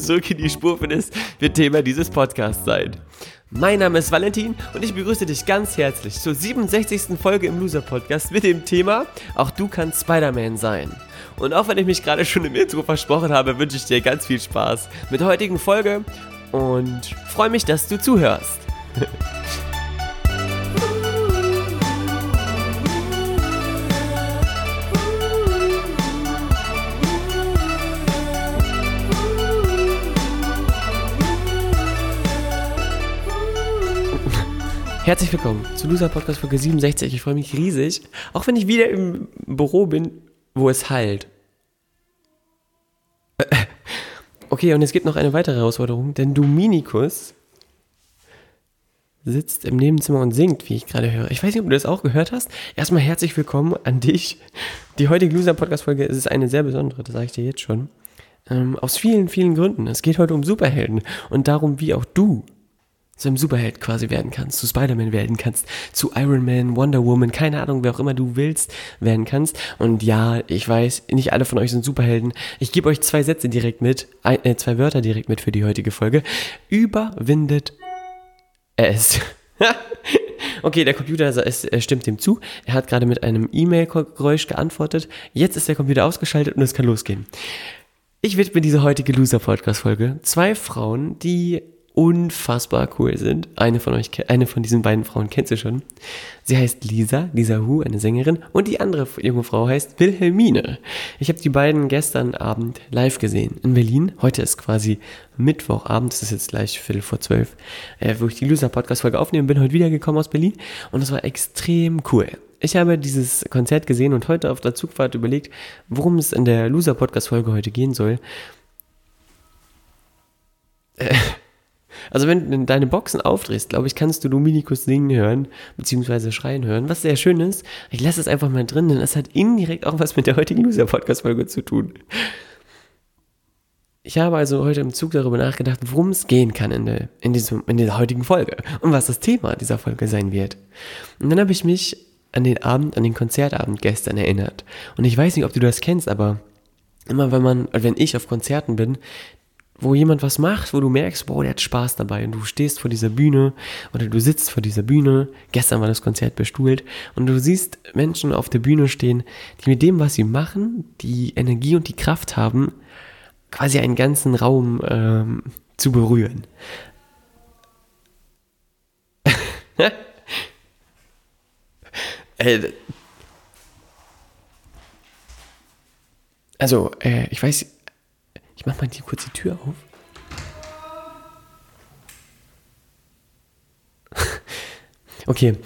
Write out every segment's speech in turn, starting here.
zurück in die Spur findest, wird Thema dieses Podcasts sein. Mein Name ist Valentin und ich begrüße dich ganz herzlich zur 67. Folge im Loser Podcast mit dem Thema Auch du kannst Spider-Man sein. Und auch wenn ich mich gerade schon im Intro versprochen habe, wünsche ich dir ganz viel Spaß mit der heutigen Folge und freue mich, dass du zuhörst. Herzlich willkommen zu Loser Podcast Folge 67. Ich freue mich riesig, auch wenn ich wieder im Büro bin, wo es halt. Okay, und es gibt noch eine weitere Herausforderung, denn Dominikus sitzt im Nebenzimmer und singt, wie ich gerade höre. Ich weiß nicht, ob du das auch gehört hast. Erstmal herzlich willkommen an dich. Die heutige Loser Podcast Folge ist eine sehr besondere, das sage ich dir jetzt schon. Ähm, aus vielen, vielen Gründen. Es geht heute um Superhelden und darum, wie auch du zu einem Superheld quasi werden kannst, zu Spider-Man werden kannst, zu Iron Man, Wonder Woman, keine Ahnung, wer auch immer du willst, werden kannst. Und ja, ich weiß, nicht alle von euch sind Superhelden. Ich gebe euch zwei Sätze direkt mit, äh, zwei Wörter direkt mit für die heutige Folge. Überwindet es. okay, der Computer es, er stimmt dem zu. Er hat gerade mit einem E-Mail-Geräusch geantwortet. Jetzt ist der Computer ausgeschaltet und es kann losgehen. Ich widme diese heutige Loser-Podcast-Folge zwei Frauen, die unfassbar cool sind. Eine von euch, eine von diesen beiden Frauen kennst du schon. Sie heißt Lisa, Lisa Hu, eine Sängerin, und die andere junge Frau heißt Wilhelmine. Ich habe die beiden gestern Abend live gesehen in Berlin. Heute ist quasi Mittwochabend, es ist jetzt gleich Viertel vor zwölf, äh, wo ich die Loser Podcast Folge aufnehme, bin heute wiedergekommen aus Berlin und es war extrem cool. Ich habe dieses Konzert gesehen und heute auf der Zugfahrt überlegt, worum es in der Loser Podcast Folge heute gehen soll. Äh, also wenn du deine Boxen aufdrehst, glaube ich, kannst du Dominikus singen hören, beziehungsweise schreien hören, was sehr schön ist. Ich lasse es einfach mal drin, denn es hat indirekt auch was mit der heutigen Loser-Podcast-Folge zu tun. Ich habe also heute im Zug darüber nachgedacht, worum es gehen kann in der, in, diesem, in der heutigen Folge und was das Thema dieser Folge sein wird. Und dann habe ich mich an den Abend, an den Konzertabend gestern erinnert. Und ich weiß nicht, ob du das kennst, aber immer wenn man, wenn ich auf Konzerten bin, wo jemand was macht, wo du merkst, boah, der hat Spaß dabei und du stehst vor dieser Bühne oder du sitzt vor dieser Bühne, gestern war das Konzert bestuhlt und du siehst Menschen auf der Bühne stehen, die mit dem, was sie machen, die Energie und die Kraft haben, quasi einen ganzen Raum ähm, zu berühren. Äh, also, äh, ich weiß, ich mach mal die kurz die Tür auf. okay.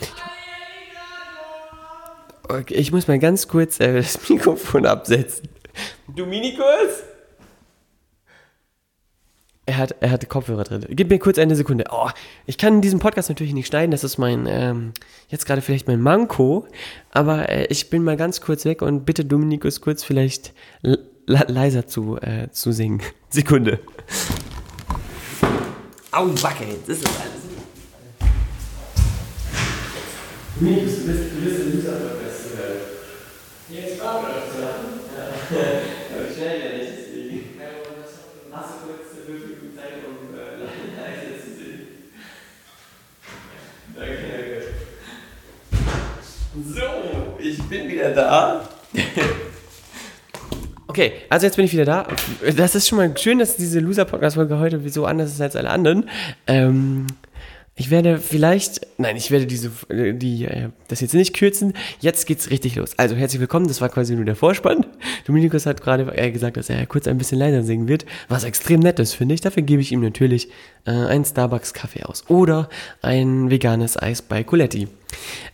okay. Ich muss mal ganz kurz äh, das Mikrofon absetzen. Dominikus? Er hat, er hatte Kopfhörer drin. Gib mir kurz eine Sekunde. Oh, ich kann diesen Podcast natürlich nicht schneiden. Das ist mein, ähm, jetzt gerade vielleicht mein Manko. Aber äh, ich bin mal ganz kurz weg und bitte Dominikus kurz vielleicht leiser zu, äh, zu singen. Sekunde. Au, Backe, das ist alles. Nee, du bist, du bist, ein Loser Jetzt war das, ja. Aber schnell ja nicht, deswegen. Hast du kurz fünf Minuten Zeit, um äh, leise zu singen? Danke, danke. So, ich bin wieder da. Okay, also jetzt bin ich wieder da. Das ist schon mal schön, dass diese Loser-Podcast-Folge heute so anders ist als alle anderen. Ähm, ich werde vielleicht, nein, ich werde diese, die, äh, das jetzt nicht kürzen. Jetzt geht's richtig los. Also herzlich willkommen. Das war quasi nur der Vorspann. Dominikus hat gerade äh, gesagt, dass er kurz ein bisschen leiser singen wird, was extrem nett ist, finde ich. Dafür gebe ich ihm natürlich äh, einen Starbucks Kaffee aus oder ein veganes Eis bei Coletti.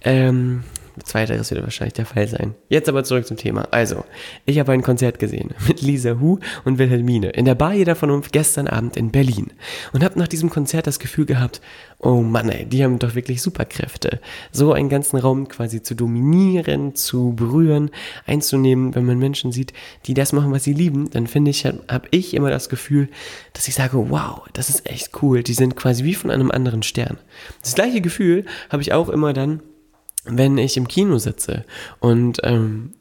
Ähm, Zweiteres wird wahrscheinlich der Fall sein. Jetzt aber zurück zum Thema. Also, ich habe ein Konzert gesehen mit Lisa Hu und Wilhelmine in der Bar jeder von uns gestern Abend in Berlin und habe nach diesem Konzert das Gefühl gehabt, oh Mann, ey, die haben doch wirklich Superkräfte. So einen ganzen Raum quasi zu dominieren, zu berühren, einzunehmen. Wenn man Menschen sieht, die das machen, was sie lieben, dann finde ich, habe hab ich immer das Gefühl, dass ich sage, wow, das ist echt cool. Die sind quasi wie von einem anderen Stern. Das gleiche Gefühl habe ich auch immer dann, wenn ich im Kino sitze und ähm,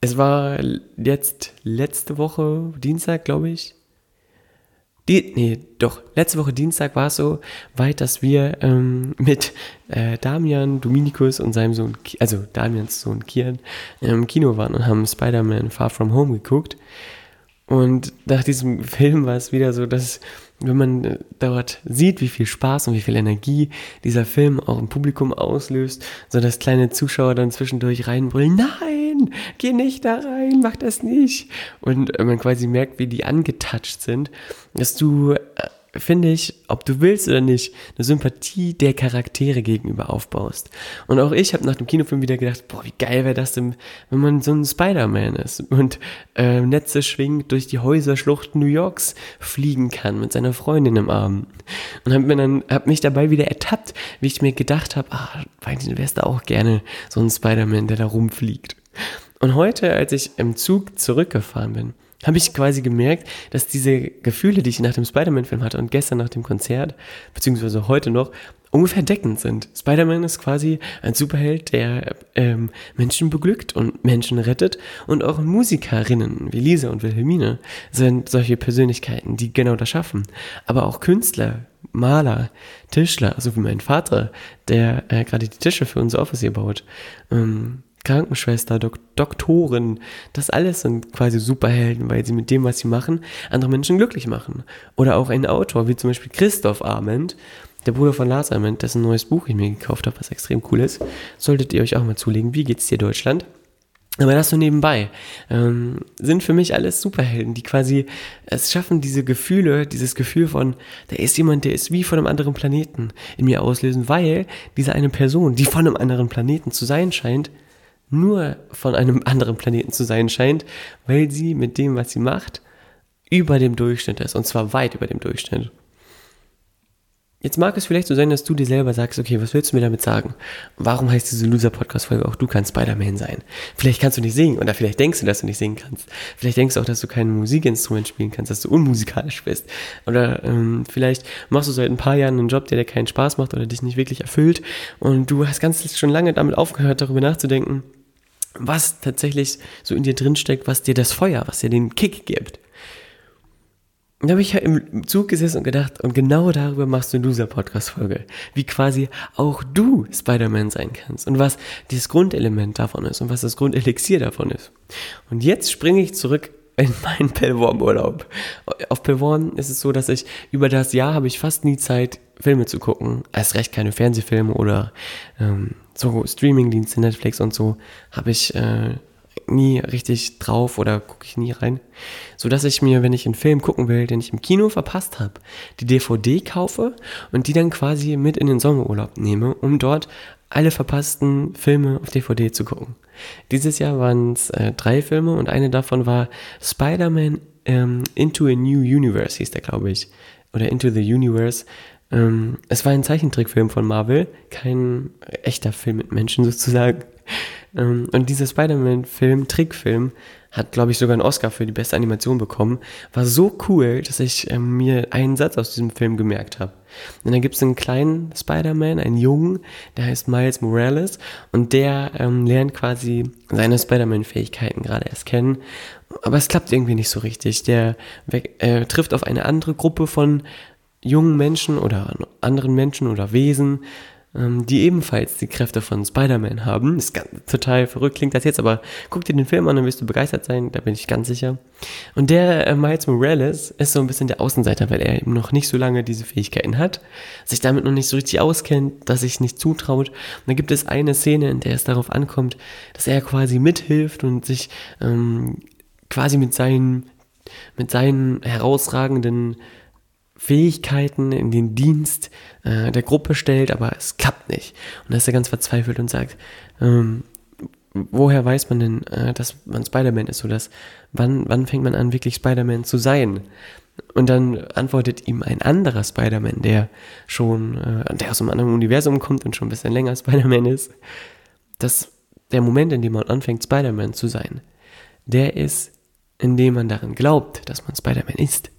es war jetzt letzte Woche, Dienstag, glaube ich. Die, nee, doch, letzte Woche Dienstag war es so weit, dass wir ähm, mit äh, Damian, Dominikus und seinem Sohn, also Damians Sohn Kian, im Kino waren und haben Spider-Man Far From Home geguckt. Und nach diesem Film war es wieder so, dass wenn man äh, dort sieht, wie viel Spaß und wie viel Energie dieser Film auch im Publikum auslöst, so dass kleine Zuschauer dann zwischendurch reinbrüllen, nein, geh nicht da rein, mach das nicht. Und man quasi merkt, wie die angetatscht sind, dass du äh, finde ich, ob du willst oder nicht, eine Sympathie der Charaktere gegenüber aufbaust. Und auch ich habe nach dem Kinofilm wieder gedacht, boah, wie geil wäre das denn, wenn man so ein Spider-Man ist und äh, Netze schwingt, durch die Häuserschluchten New Yorks fliegen kann mit seiner Freundin im Arm. Und habe mir dann, hab mich dabei wieder ertappt, wie ich mir gedacht habe, ah, eigentlich wärst du auch gerne so ein Spider-Man, der da rumfliegt. Und heute, als ich im Zug zurückgefahren bin, habe ich quasi gemerkt, dass diese Gefühle, die ich nach dem Spider-Man-Film hatte und gestern nach dem Konzert, beziehungsweise heute noch, ungefähr deckend sind. Spider-Man ist quasi ein Superheld, der ähm, Menschen beglückt und Menschen rettet und auch Musikerinnen wie Lisa und Wilhelmine sind solche Persönlichkeiten, die genau das schaffen. Aber auch Künstler, Maler, Tischler, so wie mein Vater, der äh, gerade die Tische für unser Office hier baut. Ähm, Krankenschwester, Dok Doktoren, das alles sind quasi Superhelden, weil sie mit dem, was sie machen, andere Menschen glücklich machen. Oder auch ein Autor, wie zum Beispiel Christoph Arment, der Bruder von Lars Arment, dessen neues Buch ich mir gekauft habe, was extrem cool ist. Solltet ihr euch auch mal zulegen. Wie geht's dir, Deutschland? Aber das so nebenbei ähm, sind für mich alles Superhelden, die quasi es schaffen, diese Gefühle, dieses Gefühl von, da ist jemand, der ist wie von einem anderen Planeten in mir auslösen, weil diese eine Person, die von einem anderen Planeten zu sein scheint, nur von einem anderen Planeten zu sein scheint, weil sie mit dem, was sie macht, über dem Durchschnitt ist. Und zwar weit über dem Durchschnitt. Jetzt mag es vielleicht so sein, dass du dir selber sagst, okay, was willst du mir damit sagen? Warum heißt diese Loser-Podcast-Folge auch, du kannst Spider-Man sein? Vielleicht kannst du nicht singen oder vielleicht denkst du, dass du nicht singen kannst. Vielleicht denkst du auch, dass du kein Musikinstrument spielen kannst, dass du unmusikalisch bist. Oder ähm, vielleicht machst du seit ein paar Jahren einen Job, der dir keinen Spaß macht oder dich nicht wirklich erfüllt und du hast ganz schon lange damit aufgehört, darüber nachzudenken, was tatsächlich so in dir drin steckt, was dir das Feuer, was dir den Kick gibt. Und da habe ich ja im Zug gesessen und gedacht, und genau darüber machst du in dieser Podcast-Folge. Wie quasi auch du Spider-Man sein kannst. Und was dieses Grundelement davon ist und was das Grundelixier davon ist. Und jetzt springe ich zurück in meinen Pellworm-Urlaub. Auf Pellworm ist es so, dass ich über das Jahr habe ich fast nie Zeit, Filme zu gucken. Erst recht keine Fernsehfilme oder ähm, so Streamingdienste, Netflix und so, habe ich äh, nie richtig drauf oder gucke ich nie rein. So dass ich mir, wenn ich einen Film gucken will, den ich im Kino verpasst habe, die DVD kaufe und die dann quasi mit in den Sommerurlaub nehme, um dort alle verpassten Filme auf DVD zu gucken. Dieses Jahr waren es äh, drei Filme und eine davon war Spider-Man ähm, Into a New Universe, hieß der, glaube ich. Oder Into the Universe ähm, es war ein Zeichentrickfilm von Marvel, kein echter Film mit Menschen sozusagen. Ähm, und dieser Spider-Man-Film, Trickfilm, hat, glaube ich, sogar einen Oscar für die beste Animation bekommen. War so cool, dass ich ähm, mir einen Satz aus diesem Film gemerkt habe. Und dann gibt es einen kleinen Spider-Man, einen Jungen, der heißt Miles Morales und der ähm, lernt quasi seine Spider-Man-Fähigkeiten gerade erst kennen. Aber es klappt irgendwie nicht so richtig. Der äh, trifft auf eine andere Gruppe von jungen Menschen oder anderen Menschen oder Wesen, ähm, die ebenfalls die Kräfte von Spider-Man haben. Ist ganz, total verrückt, klingt das jetzt, aber guck dir den Film an, dann wirst du begeistert sein, da bin ich ganz sicher. Und der äh, Miles Morales ist so ein bisschen der Außenseiter, weil er eben noch nicht so lange diese Fähigkeiten hat, sich damit noch nicht so richtig auskennt, dass sich nicht zutraut. Und da gibt es eine Szene, in der es darauf ankommt, dass er quasi mithilft und sich ähm, quasi mit seinen, mit seinen herausragenden Fähigkeiten in den Dienst äh, der Gruppe stellt, aber es klappt nicht. Und da ist er ganz verzweifelt und sagt, ähm, woher weiß man denn, äh, dass man Spider-Man ist? Oder wann, wann fängt man an, wirklich Spider-Man zu sein? Und dann antwortet ihm ein anderer Spider-Man, der schon, äh, der aus einem anderen Universum kommt und schon ein bisschen länger Spider-Man ist, dass der Moment, in dem man anfängt, Spider-Man zu sein, der ist, in dem man daran glaubt, dass man Spider-Man ist.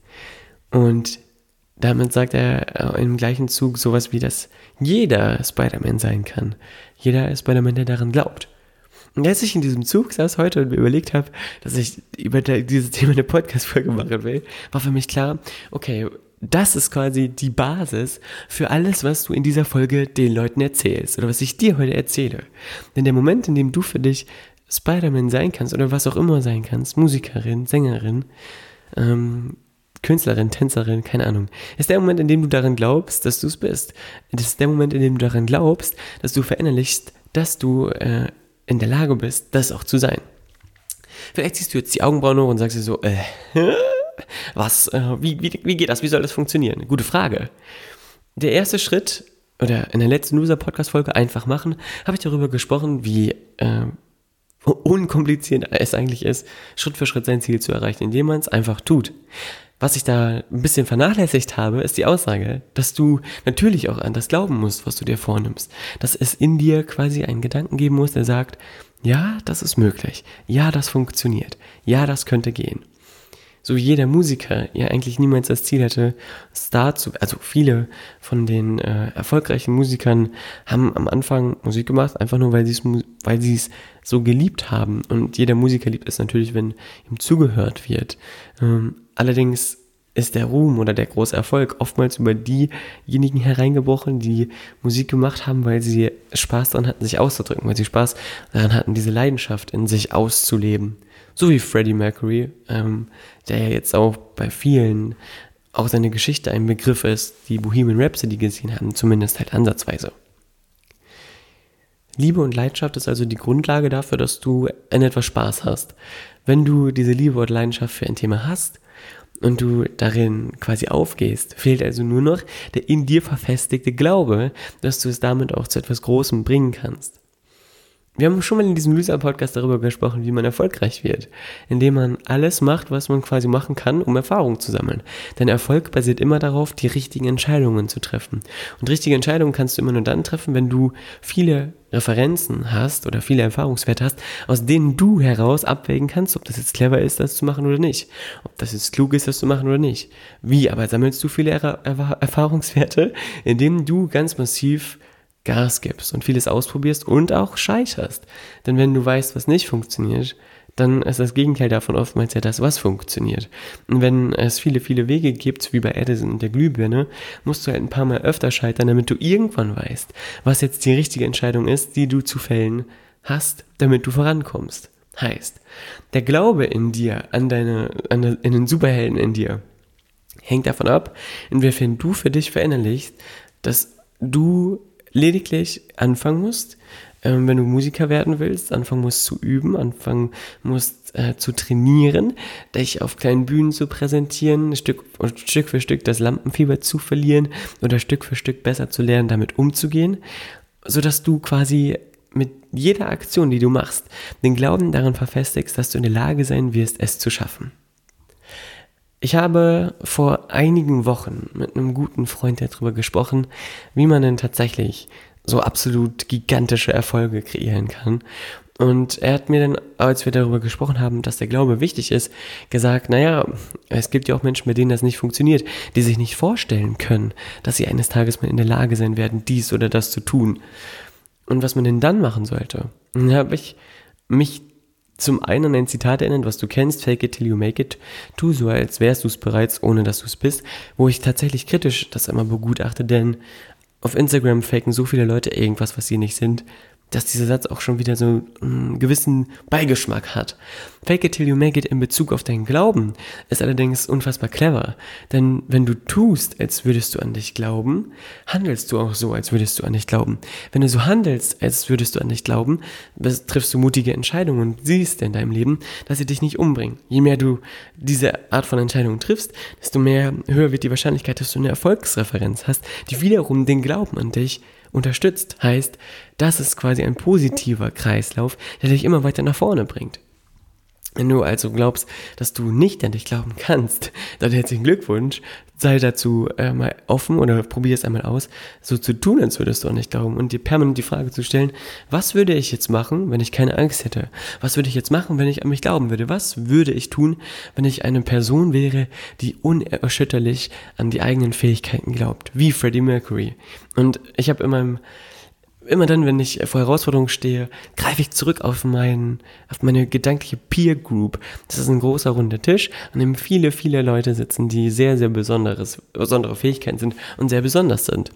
Und damit sagt er äh, im gleichen Zug sowas wie, dass jeder Spider-Man sein kann. Jeder Spider-Man, der daran glaubt. Und als ich in diesem Zug saß heute und mir überlegt habe, dass ich über dieses Thema eine Podcast-Folge machen will, war für mich klar, okay, das ist quasi die Basis für alles, was du in dieser Folge den Leuten erzählst oder was ich dir heute erzähle. Denn der Moment, in dem du für dich Spider-Man sein kannst oder was auch immer sein kannst, Musikerin, Sängerin, ähm, Künstlerin, Tänzerin, keine Ahnung, ist der Moment, in dem du daran glaubst, dass du es bist. Das ist der Moment, in dem du daran glaubst, dass du verinnerlichst, dass du äh, in der Lage bist, das auch zu sein. Vielleicht siehst du jetzt die Augenbrauen hoch und sagst dir so, äh, was, äh, wie, wie, wie geht das, wie soll das funktionieren? Gute Frage. Der erste Schritt, oder in der letzten Loser-Podcast-Folge einfach machen, habe ich darüber gesprochen, wie äh, unkompliziert es eigentlich ist, Schritt für Schritt sein Ziel zu erreichen, indem man es einfach tut. Was ich da ein bisschen vernachlässigt habe, ist die Aussage, dass du natürlich auch an das glauben musst, was du dir vornimmst. Dass es in dir quasi einen Gedanken geben muss, der sagt, ja, das ist möglich. Ja, das funktioniert. Ja, das könnte gehen so wie jeder Musiker ja eigentlich niemals das Ziel hatte, Star zu, also viele von den äh, erfolgreichen Musikern haben am Anfang Musik gemacht, einfach nur weil sie es, weil sie es so geliebt haben. Und jeder Musiker liebt es natürlich, wenn ihm zugehört wird. Ähm, allerdings ist der Ruhm oder der große Erfolg oftmals über diejenigen hereingebrochen, die Musik gemacht haben, weil sie Spaß daran hatten, sich auszudrücken, weil sie Spaß daran hatten, diese Leidenschaft in sich auszuleben so wie Freddie Mercury, ähm, der ja jetzt auch bei vielen auch seine Geschichte ein Begriff ist, die Bohemian Rhapsody gesehen haben, zumindest halt ansatzweise. Liebe und Leidenschaft ist also die Grundlage dafür, dass du in etwas Spaß hast. Wenn du diese Liebe und Leidenschaft für ein Thema hast und du darin quasi aufgehst, fehlt also nur noch der in dir verfestigte Glaube, dass du es damit auch zu etwas Großem bringen kannst. Wir haben schon mal in diesem Loser-Podcast darüber gesprochen, wie man erfolgreich wird, indem man alles macht, was man quasi machen kann, um Erfahrung zu sammeln. Denn Erfolg basiert immer darauf, die richtigen Entscheidungen zu treffen. Und richtige Entscheidungen kannst du immer nur dann treffen, wenn du viele Referenzen hast oder viele Erfahrungswerte hast, aus denen du heraus abwägen kannst, ob das jetzt clever ist, das zu machen oder nicht. Ob das jetzt klug ist, das zu machen oder nicht. Wie aber sammelst du viele er er Erfahrungswerte, indem du ganz massiv Gas gibst und vieles ausprobierst und auch scheiterst. Denn wenn du weißt, was nicht funktioniert, dann ist das Gegenteil davon oftmals ja das, was funktioniert. Und wenn es viele, viele Wege gibt, wie bei Edison und der Glühbirne, musst du halt ein paar Mal öfter scheitern, damit du irgendwann weißt, was jetzt die richtige Entscheidung ist, die du zu fällen hast, damit du vorankommst. Heißt, der Glaube in dir, an deine, an den Superhelden in dir, hängt davon ab, inwiefern du für dich verinnerlichst, dass du lediglich anfangen musst, ähm, wenn du Musiker werden willst, anfangen musst zu üben, anfangen musst äh, zu trainieren, dich auf kleinen Bühnen zu präsentieren, Stück, Stück für Stück das Lampenfieber zu verlieren oder Stück für Stück besser zu lernen, damit umzugehen, sodass du quasi mit jeder Aktion, die du machst, den Glauben daran verfestigst, dass du in der Lage sein wirst, es zu schaffen. Ich habe vor einigen Wochen mit einem guten Freund darüber gesprochen, wie man denn tatsächlich so absolut gigantische Erfolge kreieren kann. Und er hat mir dann, als wir darüber gesprochen haben, dass der Glaube wichtig ist, gesagt, naja, es gibt ja auch Menschen, bei denen das nicht funktioniert, die sich nicht vorstellen können, dass sie eines Tages mal in der Lage sein werden, dies oder das zu tun. Und was man denn dann machen sollte. Und da habe ich mich zum einen ein Zitat erinnern, was du kennst, fake it till you make it, tu so, als wärst du es bereits, ohne dass du es bist, wo ich tatsächlich kritisch das einmal begutachte, denn auf Instagram faken so viele Leute irgendwas, was sie nicht sind, dass dieser Satz auch schon wieder so einen gewissen Beigeschmack hat. Fake it till you make it in Bezug auf deinen Glauben ist allerdings unfassbar clever. Denn wenn du tust, als würdest du an dich glauben, handelst du auch so, als würdest du an dich glauben. Wenn du so handelst, als würdest du an dich glauben, triffst du mutige Entscheidungen und siehst in deinem Leben, dass sie dich nicht umbringen. Je mehr du diese Art von Entscheidungen triffst, desto mehr höher wird die Wahrscheinlichkeit, dass du eine Erfolgsreferenz hast, die wiederum den Glauben an dich unterstützt. Heißt, das ist quasi ein positiver Kreislauf, der dich immer weiter nach vorne bringt. Wenn du also glaubst, dass du nicht an dich glauben kannst, dann herzlichen Glückwunsch. Sei dazu äh, mal offen oder probier es einmal aus, so zu tun, als würdest du an dich glauben und dir permanent die Frage zu stellen, was würde ich jetzt machen, wenn ich keine Angst hätte? Was würde ich jetzt machen, wenn ich an mich glauben würde? Was würde ich tun, wenn ich eine Person wäre, die unerschütterlich an die eigenen Fähigkeiten glaubt? Wie Freddie Mercury. Und ich habe in meinem immer dann, wenn ich vor Herausforderungen stehe, greife ich zurück auf, meinen, auf meine gedankliche Peer Group. Das ist ein großer runder Tisch, an dem viele, viele Leute sitzen, die sehr, sehr besonderes, besondere Fähigkeiten sind und sehr besonders sind.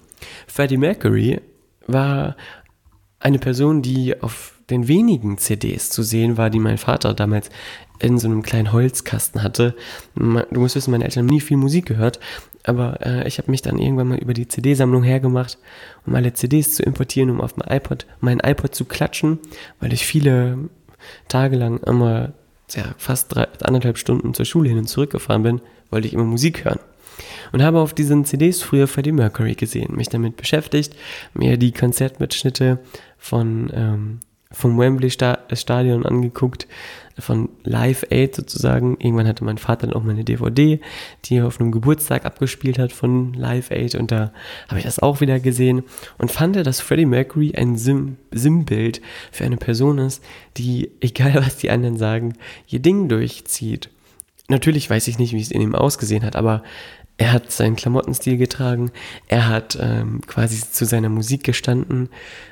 Freddie Mercury war eine Person, die auf den wenigen CDs zu sehen war, die mein Vater damals in so einem kleinen Holzkasten hatte. Du musst wissen, meine Eltern haben nie viel Musik gehört, aber äh, ich habe mich dann irgendwann mal über die CD-Sammlung hergemacht, um alle CDs zu importieren, um auf mein iPod, mein iPod zu klatschen, weil ich viele Tage lang immer ja, fast drei, anderthalb Stunden zur Schule hin und zurück gefahren bin, wollte ich immer Musik hören. Und habe auf diesen CDs früher Freddie Mercury gesehen, mich damit beschäftigt, mir die Konzertmitschnitte von ähm, vom Wembley Stadion angeguckt, von Live Aid sozusagen. Irgendwann hatte mein Vater dann auch mal eine DVD, die er auf einem Geburtstag abgespielt hat von Live Aid und da habe ich das auch wieder gesehen und fand, dass Freddie Mercury ein Sim Sinnbild für eine Person ist, die, egal was die anderen sagen, ihr Ding durchzieht. Natürlich weiß ich nicht, wie es in ihm ausgesehen hat, aber er hat seinen Klamottenstil getragen, er hat ähm, quasi zu seiner Musik gestanden,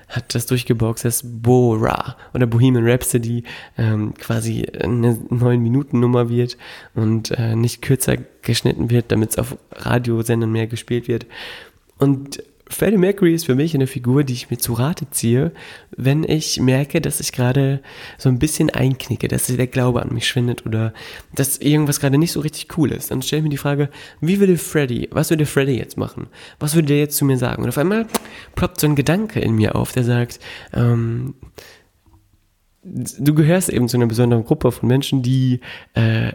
hat das durchgeboxt, das Bora oder Bohemian Rhapsody ähm, quasi eine 9-Minuten-Nummer wird und äh, nicht kürzer geschnitten wird, damit es auf Radiosendern mehr gespielt wird. Und Freddie Mercury ist für mich eine Figur, die ich mir zu Rate ziehe, wenn ich merke, dass ich gerade so ein bisschen einknicke, dass der Glaube an mich schwindet oder dass irgendwas gerade nicht so richtig cool ist. Dann stelle ich mir die Frage, wie würde Freddy, was würde Freddy jetzt machen? Was würde der jetzt zu mir sagen? Und auf einmal ploppt so ein Gedanke in mir auf, der sagt, ähm, du gehörst eben zu einer besonderen Gruppe von Menschen, die äh,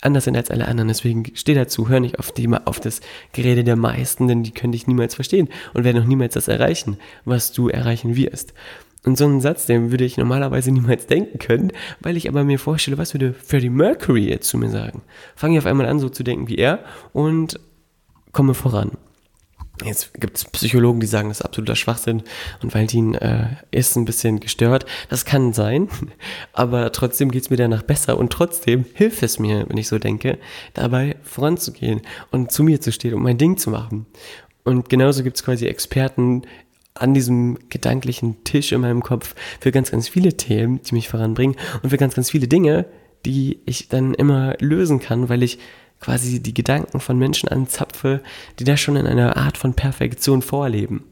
anders sind als alle anderen. Deswegen steh dazu, hör nicht auf, die, auf das Gerede der meisten, denn die können dich niemals verstehen und werden auch niemals das erreichen, was du erreichen wirst. Und so einen Satz, den würde ich normalerweise niemals denken können, weil ich aber mir vorstelle, was würde Freddie Mercury jetzt zu mir sagen? Fange ich auf einmal an, so zu denken wie er und komme voran. Jetzt gibt es Psychologen, die sagen, das ist absoluter Schwachsinn und Valentin äh, ist ein bisschen gestört. Das kann sein, aber trotzdem geht es mir danach besser und trotzdem hilft es mir, wenn ich so denke, dabei voranzugehen und zu mir zu stehen und mein Ding zu machen. Und genauso gibt es quasi Experten an diesem gedanklichen Tisch in meinem Kopf für ganz, ganz viele Themen, die mich voranbringen und für ganz, ganz viele Dinge, die ich dann immer lösen kann, weil ich quasi die Gedanken von Menschen anzapfe, die da schon in einer Art von Perfektion vorleben.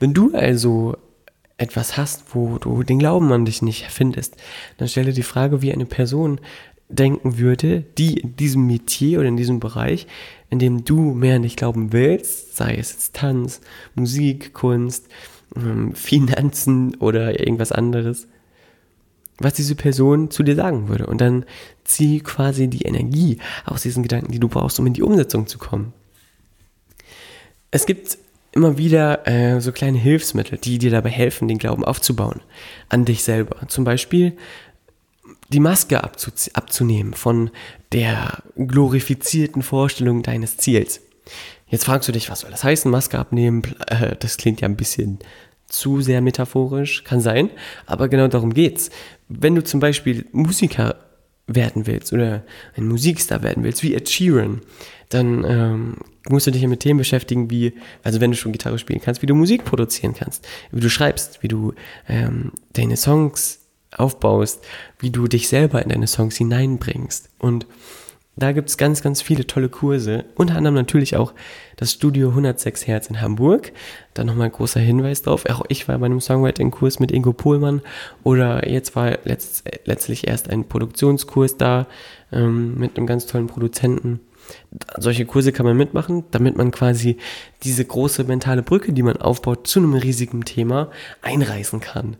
Wenn du also etwas hast, wo du den Glauben an dich nicht findest, dann stelle die Frage, wie eine Person denken würde, die in diesem Metier oder in diesem Bereich, in dem du mehr an dich glauben willst, sei es jetzt Tanz, Musik, Kunst, ähm, Finanzen oder irgendwas anderes, was diese Person zu dir sagen würde. Und dann zieh quasi die Energie aus diesen Gedanken, die du brauchst, um in die Umsetzung zu kommen. Es gibt immer wieder äh, so kleine Hilfsmittel, die dir dabei helfen, den Glauben aufzubauen an dich selber. Zum Beispiel die Maske abzu abzunehmen von der glorifizierten Vorstellung deines Ziels. Jetzt fragst du dich, was soll das heißen, Maske abnehmen? Äh, das klingt ja ein bisschen zu sehr metaphorisch, kann sein, aber genau darum geht's. Wenn du zum Beispiel Musiker werden willst oder ein Musikstar werden willst, wie Ed Sheeran, dann ähm, musst du dich ja mit Themen beschäftigen, wie, also wenn du schon Gitarre spielen kannst, wie du Musik produzieren kannst, wie du schreibst, wie du ähm, deine Songs aufbaust, wie du dich selber in deine Songs hineinbringst. Und da gibt es ganz, ganz viele tolle Kurse. Unter anderem natürlich auch das Studio 106 Hertz in Hamburg. Da nochmal ein großer Hinweis drauf. Auch ich war bei einem Songwriting-Kurs mit Ingo Pohlmann. Oder jetzt war letzt, letztlich erst ein Produktionskurs da ähm, mit einem ganz tollen Produzenten. Solche Kurse kann man mitmachen, damit man quasi diese große mentale Brücke, die man aufbaut, zu einem riesigen Thema einreißen kann.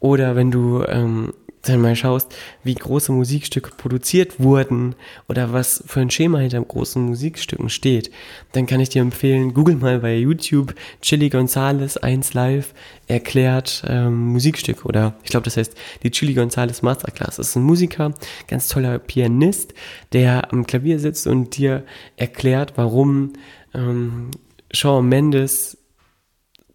Oder wenn du ähm, dann mal schaust, wie große Musikstücke produziert wurden oder was für ein Schema hinter großen Musikstücken steht, dann kann ich dir empfehlen, google mal bei YouTube Chili Gonzales 1 Live erklärt ähm, Musikstück oder ich glaube, das heißt die Chili Gonzales Masterclass. Das ist ein Musiker, ganz toller Pianist, der am Klavier sitzt und dir erklärt, warum ähm, Shawn Mendes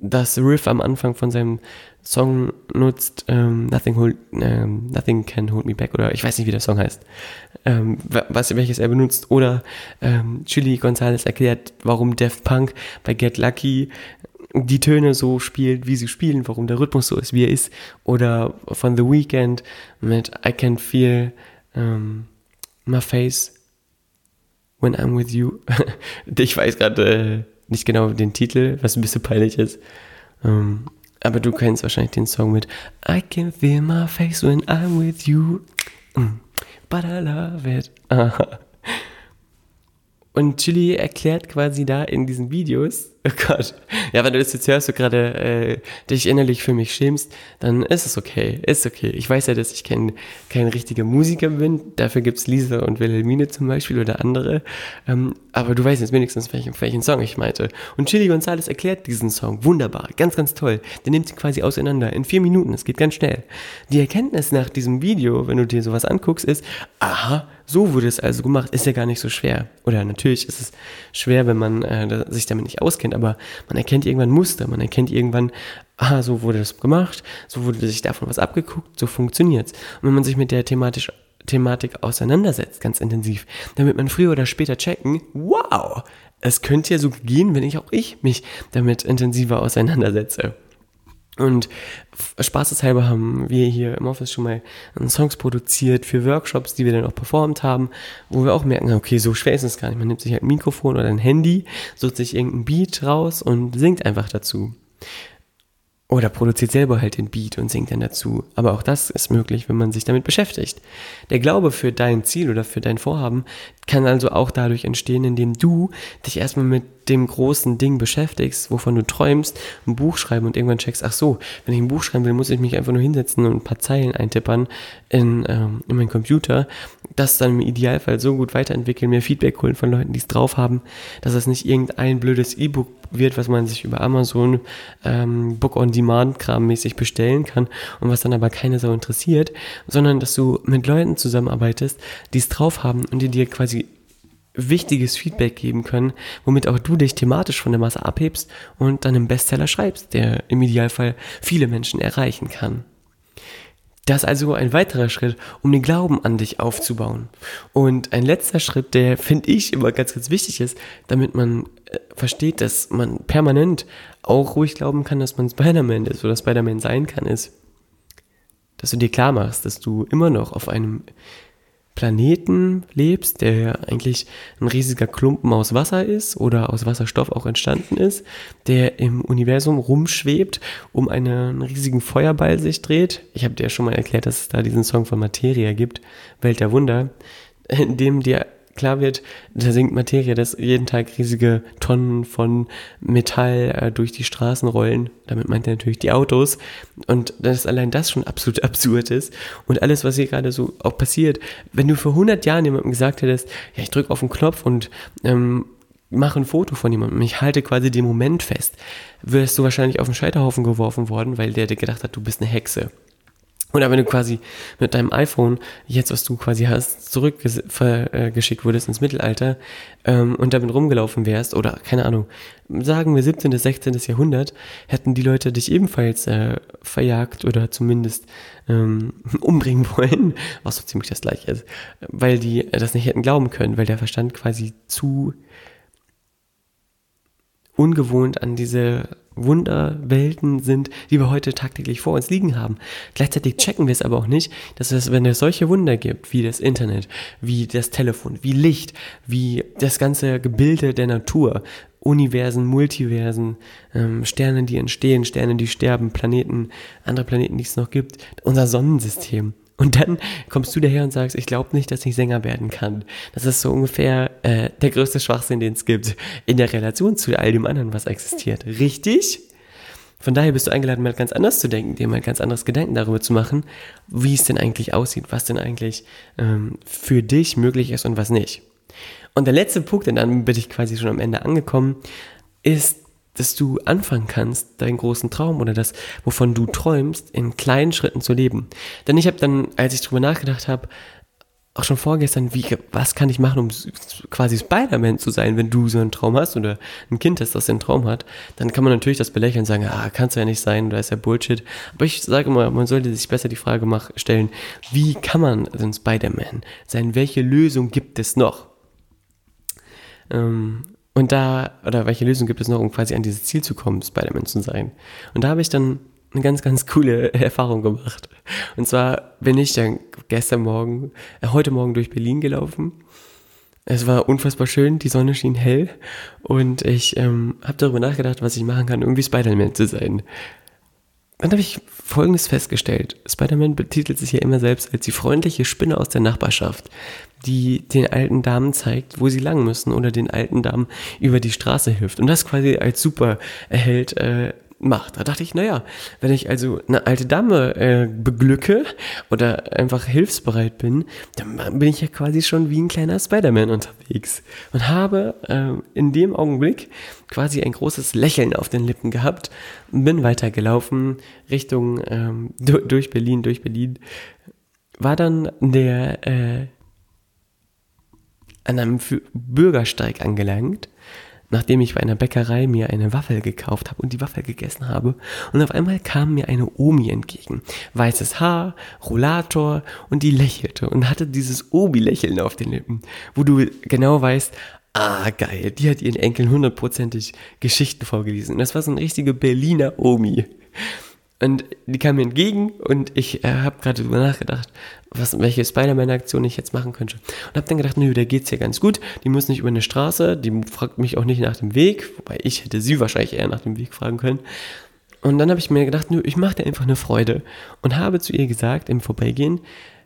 das Riff am Anfang von seinem Song nutzt, ähm, Nothing, hold, ähm, Nothing Can Hold Me Back oder ich weiß nicht, wie der Song heißt, ähm, was, welches er benutzt. Oder ähm, Chili Gonzalez erklärt, warum Def Punk bei Get Lucky die Töne so spielt, wie sie spielen, warum der Rhythmus so ist, wie er ist. Oder von The Weeknd mit I Can Feel ähm, My Face When I'm With You. ich weiß gerade äh, nicht genau den Titel, was ein bisschen peinlich ist. Ähm, aber du kennst wahrscheinlich den Song mit I can feel my face when I'm with you. Mm, but I love it. Aha. Und Chili erklärt quasi da in diesen Videos, oh Gott, ja, wenn du das jetzt hörst, du gerade äh, dich innerlich für mich schämst, dann ist es okay, ist okay. Ich weiß ja, dass ich kein, kein richtiger Musiker bin, dafür gibt's Lisa und Wilhelmine zum Beispiel oder andere, ähm, aber du weißt jetzt wenigstens, welchen, welchen Song ich meinte. Und Chili Gonzalez erklärt diesen Song wunderbar, ganz, ganz toll. Der nimmt sie quasi auseinander in vier Minuten, es geht ganz schnell. Die Erkenntnis nach diesem Video, wenn du dir sowas anguckst, ist, aha, so wurde es also gemacht, ist ja gar nicht so schwer. Oder natürlich ist es schwer, wenn man äh, sich damit nicht auskennt, aber man erkennt irgendwann Muster, man erkennt irgendwann, ah, so wurde das gemacht, so wurde sich davon was abgeguckt, so funktioniert's. Und wenn man sich mit der thematisch Thematik auseinandersetzt, ganz intensiv, damit man früher oder später checken, wow, es könnte ja so gehen, wenn ich auch ich mich damit intensiver auseinandersetze. Und spaßeshalber haben wir hier im Office schon mal Songs produziert für Workshops, die wir dann auch performt haben, wo wir auch merken, okay, so schwer ist es gar nicht. Man nimmt sich halt ein Mikrofon oder ein Handy, sucht sich irgendein Beat raus und singt einfach dazu. Oder produziert selber halt den Beat und singt dann dazu. Aber auch das ist möglich, wenn man sich damit beschäftigt. Der Glaube für dein Ziel oder für dein Vorhaben kann also auch dadurch entstehen, indem du dich erstmal mit dem großen Ding beschäftigst, wovon du träumst, ein Buch schreiben und irgendwann checkst, ach so, wenn ich ein Buch schreiben will, muss ich mich einfach nur hinsetzen und ein paar Zeilen eintippern in, ähm, in meinen Computer, das dann im Idealfall so gut weiterentwickeln, mir Feedback holen von Leuten, die es drauf haben, dass es nicht irgendein blödes E-Book wird, was man sich über Amazon ähm, Book on Demand Kram mäßig bestellen kann und was dann aber keine so interessiert, sondern dass du mit Leuten zusammenarbeitest, die es drauf haben und die dir quasi wichtiges Feedback geben können, womit auch du dich thematisch von der Masse abhebst und dann einen Bestseller schreibst, der im Idealfall viele Menschen erreichen kann. Das ist also ein weiterer Schritt, um den Glauben an dich aufzubauen. Und ein letzter Schritt, der finde ich immer ganz, ganz wichtig ist, damit man äh, versteht, dass man permanent auch ruhig glauben kann, dass man Spider-Man ist oder Spider-Man sein kann, ist, dass du dir klar machst, dass du immer noch auf einem Planeten lebst, der eigentlich ein riesiger Klumpen aus Wasser ist oder aus Wasserstoff auch entstanden ist, der im Universum rumschwebt, um einen riesigen Feuerball sich dreht. Ich habe dir ja schon mal erklärt, dass es da diesen Song von Materia gibt, Welt der Wunder, in dem dir klar wird, da sinkt Materie, dass jeden Tag riesige Tonnen von Metall äh, durch die Straßen rollen. Damit meint er natürlich die Autos. Und dass allein das schon absolut absurd ist. Und alles, was hier gerade so auch passiert, wenn du vor 100 Jahren jemandem gesagt hättest, ja, ich drücke auf den Knopf und ähm, mache ein Foto von jemandem, ich halte quasi den Moment fest, wirst du wahrscheinlich auf den Scheiterhaufen geworfen worden, weil der dir gedacht hat, du bist eine Hexe. Oder wenn du quasi mit deinem iPhone, jetzt was du quasi hast, zurückgeschickt äh, wurdest ins Mittelalter ähm, und damit rumgelaufen wärst, oder keine Ahnung, sagen wir 17. bis 16. Jahrhundert, hätten die Leute dich ebenfalls äh, verjagt oder zumindest ähm, umbringen wollen, was so ziemlich das gleiche ist, weil die das nicht hätten glauben können, weil der Verstand quasi zu ungewohnt an diese Wunderwelten sind, die wir heute tagtäglich vor uns liegen haben. Gleichzeitig checken wir es aber auch nicht, dass es, wenn es solche Wunder gibt, wie das Internet, wie das Telefon, wie Licht, wie das ganze Gebilde der Natur, Universen, Multiversen, ähm, Sterne, die entstehen, Sterne, die sterben, Planeten, andere Planeten, die es noch gibt, unser Sonnensystem. Und dann kommst du daher und sagst, ich glaube nicht, dass ich Sänger werden kann. Das ist so ungefähr äh, der größte Schwachsinn, den es gibt, in der Relation zu all dem anderen, was existiert. Richtig? Von daher bist du eingeladen, mal ganz anders zu denken, dir mal ganz anderes Gedanken darüber zu machen, wie es denn eigentlich aussieht, was denn eigentlich ähm, für dich möglich ist und was nicht. Und der letzte Punkt, und dann bin ich quasi schon am Ende angekommen, ist, dass du anfangen kannst, deinen großen Traum oder das, wovon du träumst, in kleinen Schritten zu leben. Denn ich habe dann, als ich drüber nachgedacht habe, auch schon vorgestern, wie, was kann ich machen, um quasi Spider-Man zu sein, wenn du so einen Traum hast oder ein Kind hast, das den Traum hat, dann kann man natürlich das belächeln und sagen, ah, kannst du ja nicht sein, da ist ja Bullshit. Aber ich sage immer, man sollte sich besser die Frage stellen, wie kann man denn Spider-Man sein? Welche Lösung gibt es noch? Ähm, und da, oder welche Lösung gibt es noch, um quasi an dieses Ziel zu kommen, Spider-Man zu sein? Und da habe ich dann eine ganz, ganz coole Erfahrung gemacht. Und zwar bin ich dann gestern Morgen, äh, heute Morgen durch Berlin gelaufen. Es war unfassbar schön, die Sonne schien hell und ich ähm, habe darüber nachgedacht, was ich machen kann, irgendwie Spider-Man zu sein. Dann habe ich Folgendes festgestellt. Spider-Man betitelt sich ja immer selbst als die freundliche Spinne aus der Nachbarschaft, die den alten Damen zeigt, wo sie lang müssen oder den alten Damen über die Straße hilft. Und das quasi als super erhält äh, macht. Da dachte ich, naja, wenn ich also eine alte Dame äh, beglücke oder einfach hilfsbereit bin, dann bin ich ja quasi schon wie ein kleiner Spider-Man unterwegs und habe äh, in dem Augenblick quasi ein großes Lächeln auf den Lippen gehabt und bin weitergelaufen Richtung ähm, durch Berlin, durch Berlin. War dann der äh, an einem Bürgersteig angelangt nachdem ich bei einer Bäckerei mir eine Waffel gekauft habe und die Waffel gegessen habe. Und auf einmal kam mir eine Omi entgegen. Weißes Haar, Rollator und die lächelte und hatte dieses Obi-Lächeln auf den Lippen, wo du genau weißt, ah geil, die hat ihren Enkeln hundertprozentig Geschichten vorgelesen. Und das war so eine richtige Berliner Omi. Und die kam mir entgegen und ich äh, habe gerade darüber nachgedacht, was, welche Spider-Man-Aktion ich jetzt machen könnte. Und habe dann gedacht, nö, da geht's ja ganz gut. Die muss nicht über eine Straße, die fragt mich auch nicht nach dem Weg, wobei ich hätte sie wahrscheinlich eher nach dem Weg fragen können. Und dann habe ich mir gedacht, nö, ich mache dir einfach eine Freude und habe zu ihr gesagt im Vorbeigehen,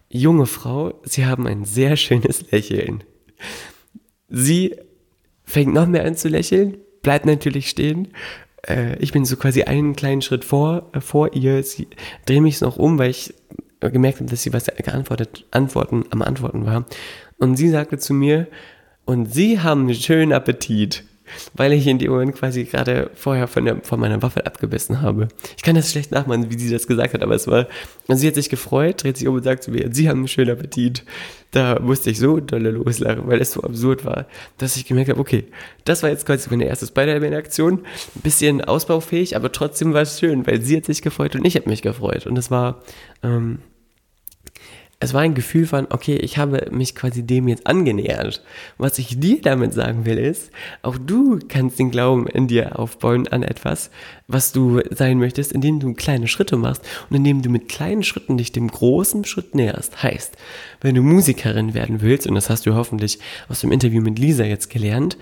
junge Frau, Sie haben ein sehr schönes Lächeln. Sie fängt noch mehr an zu lächeln, bleibt natürlich stehen äh, ich bin so quasi einen kleinen Schritt vor, äh, vor ihr, sie drehe mich noch um, weil ich gemerkt habe, dass sie was geantwortet, Antworten am Antworten war. Und sie sagte zu mir, und Sie haben einen schönen Appetit weil ich in dem Moment quasi gerade vorher von, der, von meiner Waffel abgebissen habe. Ich kann das schlecht nachmachen, wie sie das gesagt hat, aber es war, also sie hat sich gefreut, dreht sich um und sagt zu mir, Sie haben einen schönen Appetit. Da musste ich so dolle loslachen, weil es so absurd war, dass ich gemerkt habe, okay, das war jetzt quasi meine erste Spider-Man-Aktion. Ein bisschen ausbaufähig, aber trotzdem war es schön, weil sie hat sich gefreut und ich habe mich gefreut. Und das war, ähm, es war ein Gefühl von, okay, ich habe mich quasi dem jetzt angenähert. Was ich dir damit sagen will, ist, auch du kannst den Glauben in dir aufbauen an etwas, was du sein möchtest, indem du kleine Schritte machst und indem du mit kleinen Schritten dich dem großen Schritt näherst. Heißt, wenn du Musikerin werden willst, und das hast du hoffentlich aus dem Interview mit Lisa jetzt gelernt,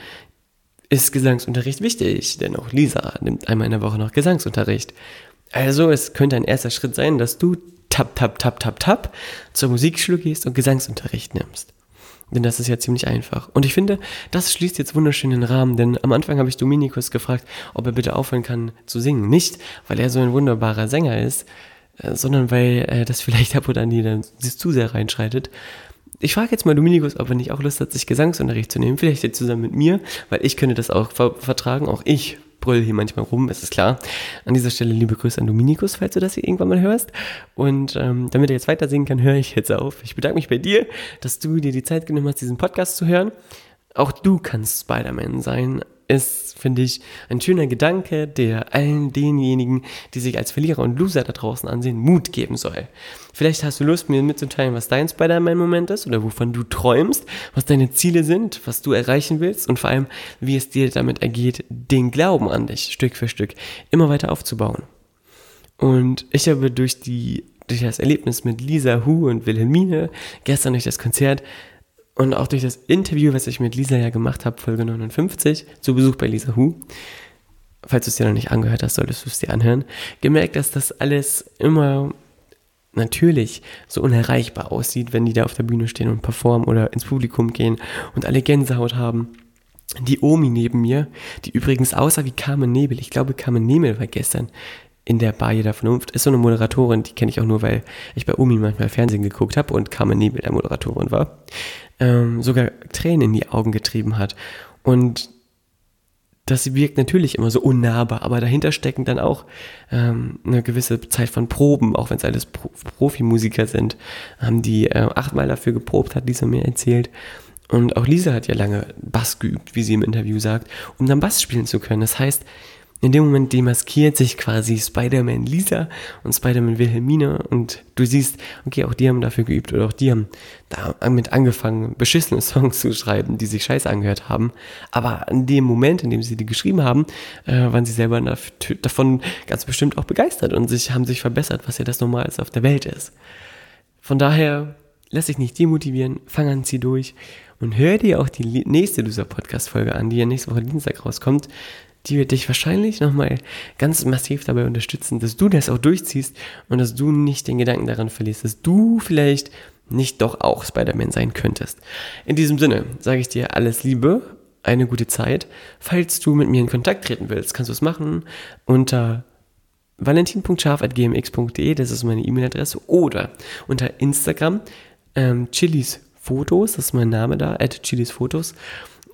ist Gesangsunterricht wichtig, denn auch Lisa nimmt einmal in der Woche noch Gesangsunterricht. Also es könnte ein erster Schritt sein, dass du tap, tap, tap, tap, tap zur Musikschule gehst und Gesangsunterricht nimmst. Denn das ist ja ziemlich einfach. Und ich finde, das schließt jetzt wunderschön den Rahmen, denn am Anfang habe ich Dominikus gefragt, ob er bitte aufhören kann zu singen. Nicht, weil er so ein wunderbarer Sänger ist, äh, sondern weil er das vielleicht ab und an dann zu sehr reinschreitet. Ich frage jetzt mal Dominikus, ob er nicht auch Lust hat, sich Gesangsunterricht zu nehmen. Vielleicht jetzt zusammen mit mir, weil ich könnte das auch vertragen. Auch ich brüll hier manchmal rum, ist es klar. An dieser Stelle liebe Grüße an Dominikus, falls du das hier irgendwann mal hörst. Und ähm, damit er jetzt weiter singen kann, höre ich jetzt auf. Ich bedanke mich bei dir, dass du dir die Zeit genommen hast, diesen Podcast zu hören. Auch du kannst Spider-Man sein. Ist, finde ich, ein schöner Gedanke, der allen denjenigen, die sich als Verlierer und Loser da draußen ansehen, Mut geben soll. Vielleicht hast du Lust, mir mitzuteilen, was dein Spider-Man-Moment ist oder wovon du träumst, was deine Ziele sind, was du erreichen willst und vor allem, wie es dir damit ergeht, den Glauben an dich Stück für Stück immer weiter aufzubauen. Und ich habe durch die durch das Erlebnis mit Lisa Hu und Wilhelmine, gestern durch das Konzert und auch durch das Interview, was ich mit Lisa ja gemacht habe, Folge 59, zu Besuch bei Lisa Hu, falls du es dir noch nicht angehört hast, solltest du es dir anhören, gemerkt, dass das alles immer natürlich so unerreichbar aussieht, wenn die da auf der Bühne stehen und performen oder ins Publikum gehen und alle Gänsehaut haben. Die Omi neben mir, die übrigens aussah wie Carmen Nebel, ich glaube Carmen Nebel war gestern in der Bar jeder Vernunft, ist so eine Moderatorin, die kenne ich auch nur, weil ich bei Omi manchmal Fernsehen geguckt habe und Carmen Nebel der Moderatorin war, ähm, sogar Tränen in die Augen getrieben hat. Und das wirkt natürlich immer so unnahbar, aber dahinter stecken dann auch ähm, eine gewisse Zeit von Proben, auch wenn es alles Pro Profimusiker sind, haben die äh, achtmal dafür geprobt, hat Lisa mir erzählt. Und auch Lisa hat ja lange Bass geübt, wie sie im Interview sagt, um dann Bass spielen zu können. Das heißt, in dem Moment demaskiert sich quasi Spider-Man Lisa und Spider-Man Wilhelmine und du siehst, okay, auch die haben dafür geübt oder auch die haben damit angefangen, beschissene Songs zu schreiben, die sich scheiße angehört haben. Aber in dem Moment, in dem sie die geschrieben haben, äh, waren sie selber davon ganz bestimmt auch begeistert und sich, haben sich verbessert, was ja das Normalste auf der Welt ist. Von daher, lass dich nicht demotivieren, fang an, zieh durch und hör dir auch die nächste Loser Podcast Folge an, die ja nächste Woche Dienstag rauskommt die wird dich wahrscheinlich nochmal ganz massiv dabei unterstützen, dass du das auch durchziehst und dass du nicht den Gedanken daran verlierst, dass du vielleicht nicht doch auch Spider-Man sein könntest. In diesem Sinne sage ich dir alles Liebe, eine gute Zeit. Falls du mit mir in Kontakt treten willst, kannst du es machen unter valentin.scharf.gmx.de, das ist meine E-Mail-Adresse, oder unter Instagram ähm, Chilis Fotos, das ist mein Name da, at Chilis Fotos.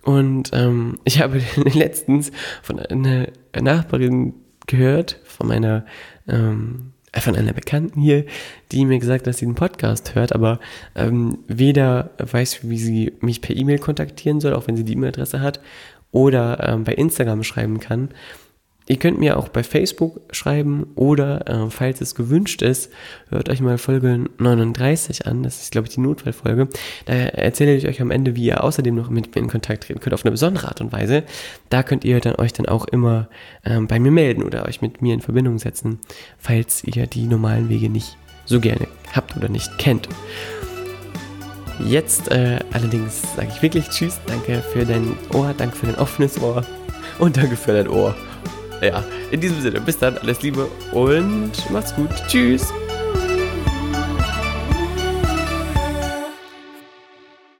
Und ähm, ich habe letztens von einer Nachbarin gehört, von meiner, ähm, von einer Bekannten hier, die mir gesagt hat, dass sie den Podcast hört, aber ähm, weder weiß, wie sie mich per E-Mail kontaktieren soll, auch wenn sie die E-Mail-Adresse hat, oder ähm, bei Instagram schreiben kann. Ihr könnt mir auch bei Facebook schreiben oder, äh, falls es gewünscht ist, hört euch mal Folge 39 an. Das ist, glaube ich, die Notfallfolge. Da erzähle ich euch am Ende, wie ihr außerdem noch mit mir in Kontakt treten könnt, auf eine besondere Art und Weise. Da könnt ihr dann euch dann auch immer ähm, bei mir melden oder euch mit mir in Verbindung setzen, falls ihr die normalen Wege nicht so gerne habt oder nicht kennt. Jetzt äh, allerdings sage ich wirklich Tschüss, danke für dein Ohr, danke für dein offenes Ohr und danke für dein Ohr ja, in diesem Sinne, bis dann, alles Liebe und macht's gut. Tschüss.